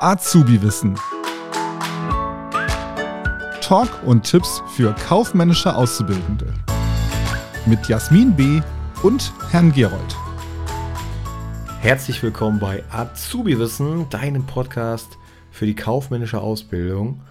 Azubi-Wissen. Talk und Tipps für kaufmännische Auszubildende. Mit Jasmin B. und Herrn Gerold. Herzlich willkommen bei Azubi-Wissen, deinem Podcast für die kaufmännische Ausbildung.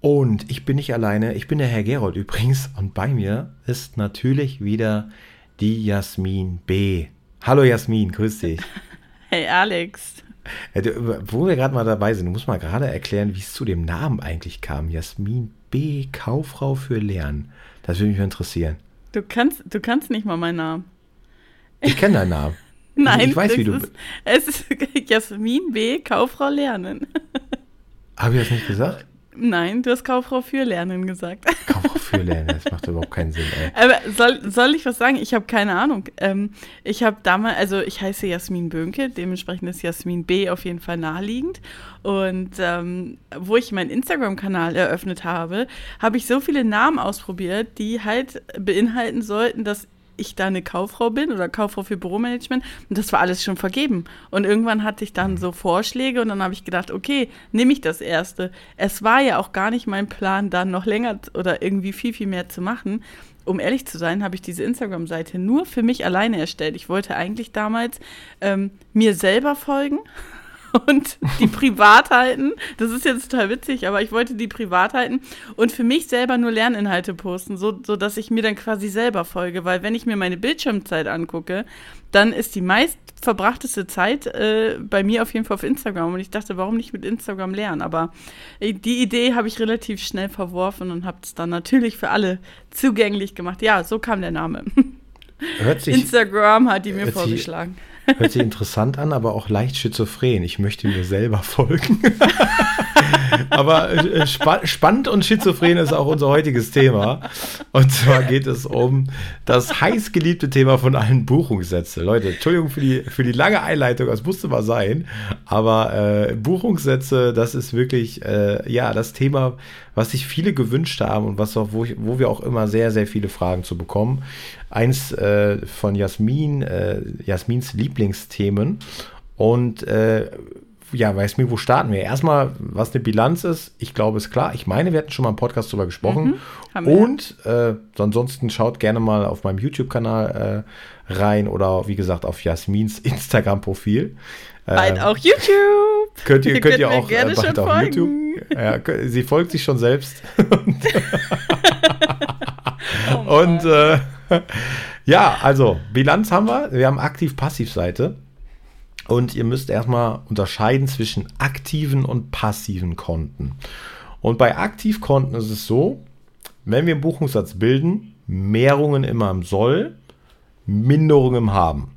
Und ich bin nicht alleine, ich bin der Herr Gerold übrigens und bei mir ist natürlich wieder die Jasmin B. Hallo Jasmin, grüß dich. Hey Alex. Ja, du, wo wir gerade mal dabei sind, du musst mal gerade erklären, wie es zu dem Namen eigentlich kam. Jasmin B. Kauffrau für Lernen. Das würde mich interessieren. Du kannst, du kannst nicht mal meinen Namen. Ich kenne deinen Namen. Nein, ich, ich weiß, wie du. Ist, es ist Jasmin B. Kauffrau Lernen. Habe ich das nicht gesagt? Nein, du hast Kauffrau für Lernen gesagt. Kauffrau für Lernen, das macht überhaupt keinen Sinn, ey. Aber soll, soll ich was sagen? Ich habe keine Ahnung. Ähm, ich habe damals, also ich heiße Jasmin Bönke, dementsprechend ist Jasmin B auf jeden Fall naheliegend. Und ähm, wo ich meinen Instagram-Kanal eröffnet habe, habe ich so viele Namen ausprobiert, die halt beinhalten sollten, dass ich da eine Kauffrau bin oder Kauffrau für Büromanagement und das war alles schon vergeben. Und irgendwann hatte ich dann so Vorschläge und dann habe ich gedacht, okay, nehme ich das erste. Es war ja auch gar nicht mein Plan, dann noch länger oder irgendwie viel, viel mehr zu machen. Um ehrlich zu sein, habe ich diese Instagram-Seite nur für mich alleine erstellt. Ich wollte eigentlich damals ähm, mir selber folgen und die privat halten. Das ist jetzt total witzig, aber ich wollte die privat halten und für mich selber nur Lerninhalte posten, so, so dass ich mir dann quasi selber folge. Weil wenn ich mir meine Bildschirmzeit angucke, dann ist die meist verbrachteste Zeit äh, bei mir auf jeden Fall auf Instagram. Und ich dachte, warum nicht mit Instagram lernen? Aber äh, die Idee habe ich relativ schnell verworfen und habe es dann natürlich für alle zugänglich gemacht. Ja, so kam der Name. Instagram hat die mir vorgeschlagen. Hört sich interessant an, aber auch leicht schizophren. Ich möchte mir selber folgen. aber äh, spa spannend und schizophren ist auch unser heutiges Thema. Und zwar geht es um das heißgeliebte Thema von allen Buchungssätze. Leute, Entschuldigung für die, für die lange Einleitung, das musste mal sein. Aber äh, Buchungssätze, das ist wirklich äh, ja das Thema, was sich viele gewünscht haben und was auch, wo, ich, wo wir auch immer sehr, sehr viele Fragen zu bekommen. Eins äh, von Jasmin, äh, Jasmins Lieblingsthemen. Und äh, ja, Jasmin, wo starten wir? Erstmal, was eine Bilanz ist, ich glaube, ist klar. Ich meine, wir hatten schon mal im Podcast darüber gesprochen. Mhm, und äh, ansonsten schaut gerne mal auf meinem YouTube-Kanal äh, rein oder wie gesagt auf Jasmins Instagram-Profil. Bald ähm, auch YouTube. Könnt ihr, könnt ihr auch gerne äh, bald auf folgen. YouTube. Ja, sie folgt sich schon selbst. oh und äh, ja, also Bilanz haben wir. Wir haben Aktiv-Passiv-Seite. Und ihr müsst erstmal unterscheiden zwischen aktiven und passiven Konten. Und bei Aktivkonten ist es so, wenn wir einen Buchungssatz bilden, Mehrungen immer im Soll, Minderungen im Haben.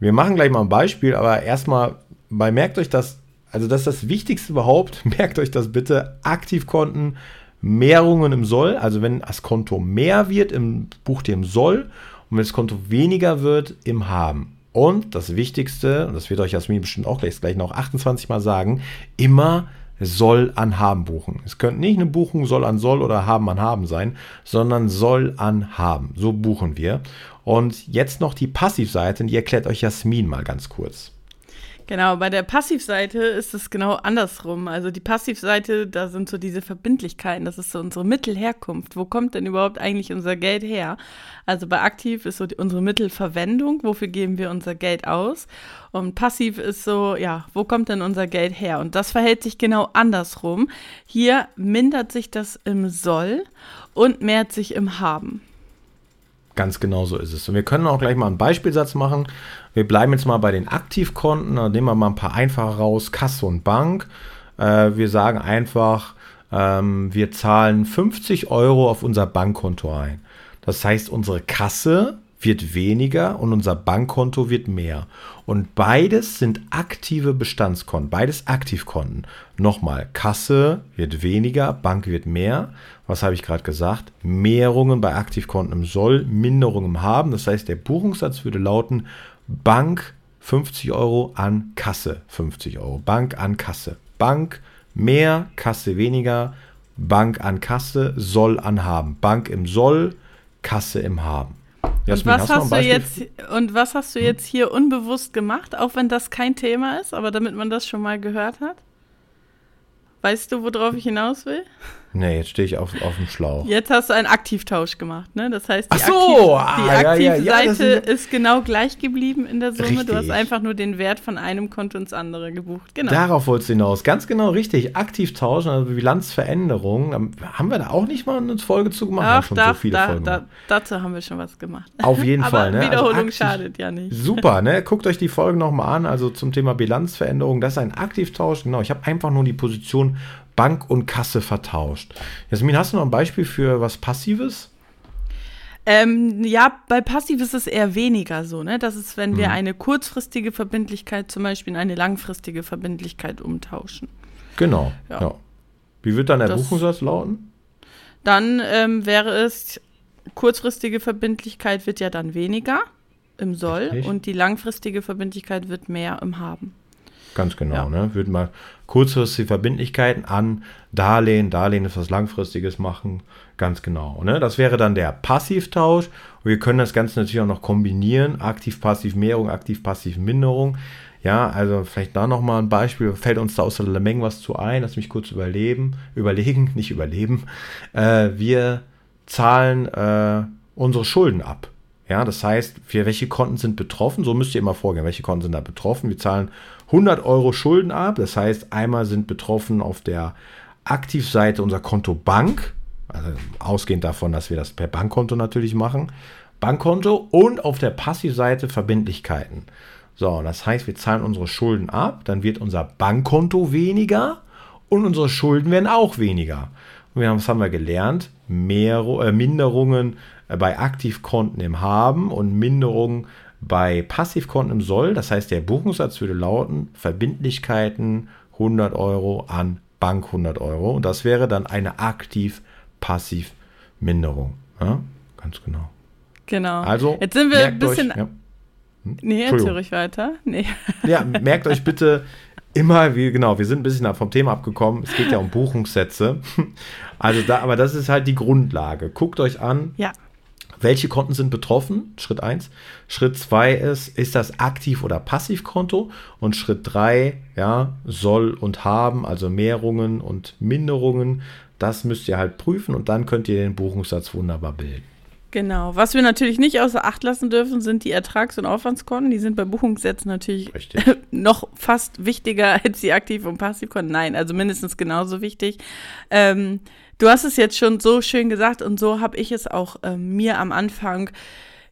Wir machen gleich mal ein Beispiel, aber erstmal, merkt euch das, also das ist das Wichtigste überhaupt, merkt euch das bitte, Aktivkonten, Mehrungen im Soll, also wenn das Konto mehr wird, im bucht ihr im Soll und wenn das Konto weniger wird, im Haben. Und das Wichtigste, und das wird euch Jasmin bestimmt auch gleich, gleich noch 28 Mal sagen, immer soll an haben buchen. Es könnte nicht eine Buchung soll an soll oder haben an haben sein, sondern soll an haben. So buchen wir. Und jetzt noch die Passivseite, die erklärt euch Jasmin mal ganz kurz. Genau, bei der Passivseite ist es genau andersrum. Also die Passivseite, da sind so diese Verbindlichkeiten, das ist so unsere Mittelherkunft. Wo kommt denn überhaupt eigentlich unser Geld her? Also bei aktiv ist so die, unsere Mittelverwendung, wofür geben wir unser Geld aus? Und passiv ist so, ja, wo kommt denn unser Geld her? Und das verhält sich genau andersrum. Hier mindert sich das im Soll und mehrt sich im Haben. Ganz genau so ist es. Und wir können auch gleich mal einen Beispielsatz machen. Wir bleiben jetzt mal bei den Aktivkonten. Da nehmen wir mal ein paar einfache raus. Kasse und Bank. Äh, wir sagen einfach, ähm, wir zahlen 50 Euro auf unser Bankkonto ein. Das heißt, unsere Kasse wird weniger und unser Bankkonto wird mehr. Und beides sind aktive Bestandskonten, beides Aktivkonten. Nochmal, Kasse wird weniger, Bank wird mehr. Was habe ich gerade gesagt? Mehrungen bei Aktivkonten im Soll, Minderungen im Haben. Das heißt, der Buchungssatz würde lauten Bank 50 Euro an Kasse 50 Euro. Bank an Kasse. Bank mehr, Kasse weniger. Bank an Kasse, Soll an Haben. Bank im Soll, Kasse im Haben. Jasmin, und was hast, hast du jetzt und was hast du hm? jetzt hier unbewusst gemacht, auch wenn das kein Thema ist, aber damit man das schon mal gehört hat? Weißt du, worauf ich hinaus will? Nee, jetzt stehe ich auf, auf dem Schlauch. Jetzt hast du einen Aktivtausch gemacht, ne? Das heißt, die, so, Aktiv, die ah, Aktivseite ja, ja, ja, ist genau gleich geblieben in der Summe. Richtig. Du hast einfach nur den Wert von einem Konto ins andere gebucht. Genau. Darauf wolltest du hinaus. Ganz genau richtig. Aktivtausch, also Bilanzveränderung. Haben wir da auch nicht mal eine Folge zu gemacht? Ach, da, so da, da, dazu haben wir schon was gemacht. Auf jeden Fall, ne? Also Wiederholung also schadet ja nicht. Super, ne? Guckt euch die Folge nochmal an. Also zum Thema Bilanzveränderung. Das ist ein Aktivtausch. Genau, ich habe einfach nur die Position Bank und Kasse vertauscht. Jasmin, hast du noch ein Beispiel für was Passives? Ähm, ja, bei passiv ist es eher weniger so, ne? Das ist, wenn wir mhm. eine kurzfristige Verbindlichkeit zum Beispiel in eine langfristige Verbindlichkeit umtauschen. Genau. Ja. ja. Wie wird dann der das, Buchungssatz lauten? Dann ähm, wäre es, kurzfristige Verbindlichkeit wird ja dann weniger im Soll Richtig. und die langfristige Verbindlichkeit wird mehr im Haben. Ganz genau, ja. ne? Würden mal kurzfristige Verbindlichkeiten an Darlehen, Darlehen ist was Langfristiges machen. Ganz genau. Ne? Das wäre dann der Passivtausch. Und wir können das Ganze natürlich auch noch kombinieren. Aktiv-Passiv-Mehrung, Aktiv-Passiv-Minderung. Ja, also vielleicht da nochmal ein Beispiel. Fällt uns da aus der Lemeng was zu ein? Lass mich kurz überleben. Überlegen, nicht überleben. Äh, wir zahlen äh, unsere Schulden ab. Ja, das heißt, für welche Konten sind betroffen? So müsst ihr immer vorgehen. Welche Konten sind da betroffen? Wir zahlen 100 Euro Schulden ab. Das heißt, einmal sind betroffen auf der Aktivseite unser Konto Bank. Also ausgehend davon, dass wir das per Bankkonto natürlich machen. Bankkonto und auf der Passivseite Verbindlichkeiten. So, das heißt, wir zahlen unsere Schulden ab, dann wird unser Bankkonto weniger und unsere Schulden werden auch weniger. Und wir haben, was haben wir gelernt? Mehr, äh, Minderungen bei Aktivkonten im Haben und Minderungen bei Passivkonten im Soll. Das heißt, der Buchungssatz würde lauten Verbindlichkeiten 100 Euro an Bank 100 Euro. Und das wäre dann eine Aktiv-Passiv-Minderung. Ja, ganz genau. Genau. Also, jetzt sind wir ein bisschen. Euch, ja. hm? Nee, erzähl ruhig weiter. Nee. Ja, merkt euch bitte immer, wie, genau, wir sind ein bisschen vom Thema abgekommen. Es geht ja um Buchungssätze. Also da, aber das ist halt die Grundlage. Guckt euch an. Ja welche Konten sind betroffen? Schritt 1. Schritt 2 ist, ist das Aktiv- oder Passivkonto? Und Schritt 3, ja, soll und haben, also Mehrungen und Minderungen. Das müsst ihr halt prüfen und dann könnt ihr den Buchungssatz wunderbar bilden. Genau. Was wir natürlich nicht außer Acht lassen dürfen, sind die Ertrags- und Aufwandskonten. Die sind bei Buchungssätzen natürlich noch fast wichtiger als die Aktiv- und Passivkonten. Nein, also mindestens genauso wichtig. Ähm, Du hast es jetzt schon so schön gesagt und so habe ich es auch äh, mir am Anfang.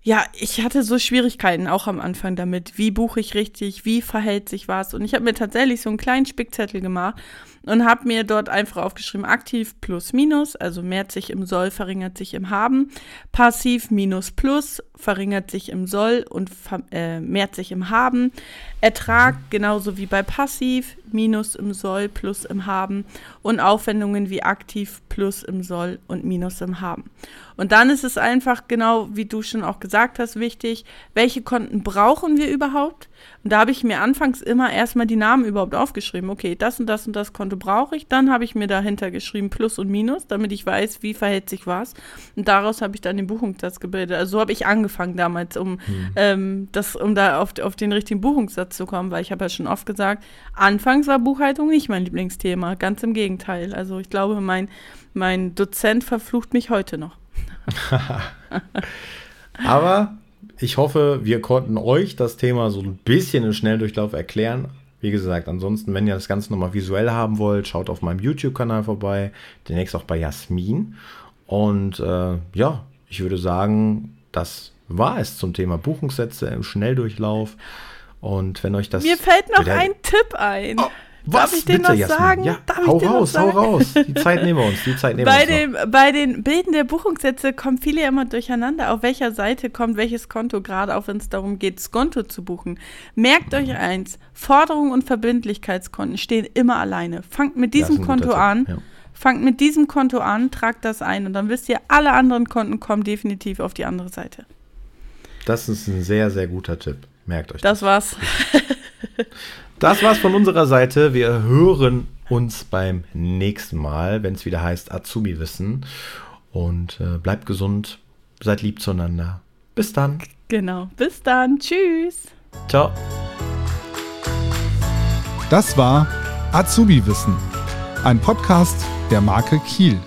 Ja, ich hatte so Schwierigkeiten auch am Anfang damit. Wie buche ich richtig? Wie verhält sich was? Und ich habe mir tatsächlich so einen kleinen Spickzettel gemacht und habe mir dort einfach aufgeschrieben, aktiv plus minus, also mehrt sich im Soll, verringert sich im Haben, passiv minus plus, verringert sich im Soll und äh, mehrt sich im Haben, Ertrag genauso wie bei passiv, minus im Soll, plus im Haben und Aufwendungen wie aktiv, plus im Soll und minus im Haben. Und dann ist es einfach genau, wie du schon auch gesagt hast, wichtig, welche Konten brauchen wir überhaupt? Und da habe ich mir anfangs immer erstmal die Namen überhaupt aufgeschrieben. Okay, das und das und das Konto brauche ich. Dann habe ich mir dahinter geschrieben Plus und Minus, damit ich weiß, wie verhält sich was. Und daraus habe ich dann den Buchungssatz gebildet. Also so habe ich angefangen damals, um, hm. ähm, das, um da auf, auf den richtigen Buchungssatz zu kommen, weil ich habe ja schon oft gesagt, anfangs war Buchhaltung nicht mein Lieblingsthema. Ganz im Gegenteil. Also ich glaube, mein, mein Dozent verflucht mich heute noch. Aber ich hoffe, wir konnten euch das Thema so ein bisschen im Schnelldurchlauf erklären. Wie gesagt, ansonsten, wenn ihr das Ganze nochmal visuell haben wollt, schaut auf meinem YouTube-Kanal vorbei, demnächst auch bei Jasmin. Und äh, ja, ich würde sagen, das war es zum Thema Buchungssätze im Schnelldurchlauf. Und wenn euch das. Mir fällt noch ein Tipp ein. Oh, was? Darf ich den Bitte, noch sagen? Ja, Darf hau raus, hau raus. Die Zeit nehmen wir uns. Die Zeit nehmen bei wir uns. Dem, bei den Bilden der Buchungssätze kommen viele immer durcheinander. Auf welcher Seite kommt welches Konto, gerade auch wenn es darum geht, Skonto zu buchen. Merkt euch eins: Forderungen und Verbindlichkeitskonten stehen immer alleine. Fangt mit diesem Konto an. Ja. Fangt mit diesem Konto an, tragt das ein und dann wisst ihr, alle anderen Konten kommen definitiv auf die andere Seite. Das ist ein sehr, sehr guter Tipp. Merkt euch das. Das war's. Das war's von unserer Seite. Wir hören uns beim nächsten Mal, wenn es wieder heißt Azubi Wissen. Und äh, bleibt gesund, seid lieb zueinander. Bis dann. Genau. Bis dann. Tschüss. Ciao. Das war Azubi Wissen, ein Podcast der Marke Kiel.